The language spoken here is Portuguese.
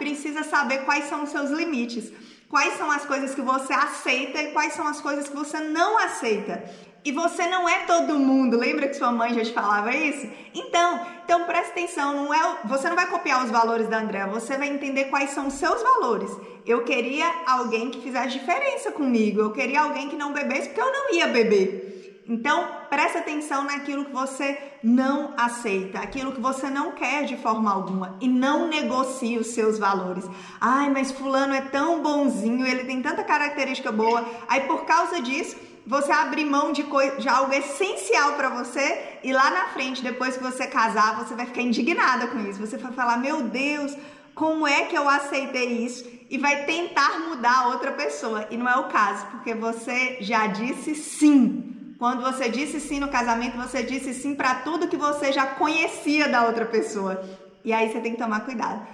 precisa saber quais são os seus limites, quais são as coisas que você aceita e quais são as coisas que você não aceita. E você não é todo mundo. Lembra que sua mãe já te falava isso? Então, então presta atenção, não é, você não vai copiar os valores da Andrea, você vai entender quais são os seus valores. Eu queria alguém que fizesse diferença comigo. Eu queria alguém que não bebesse porque eu não ia beber. Então, presta atenção naquilo que você não aceita, aquilo que você não quer de forma alguma e não negocie os seus valores. Ai, mas fulano é tão bonzinho, ele tem tanta característica boa. Aí por causa disso, você abrir mão de, de algo essencial para você e lá na frente, depois que você casar, você vai ficar indignada com isso. Você vai falar: "Meu Deus, como é que eu aceitei isso?" E vai tentar mudar a outra pessoa. E não é o caso, porque você já disse sim. Quando você disse sim no casamento, você disse sim para tudo que você já conhecia da outra pessoa. E aí você tem que tomar cuidado.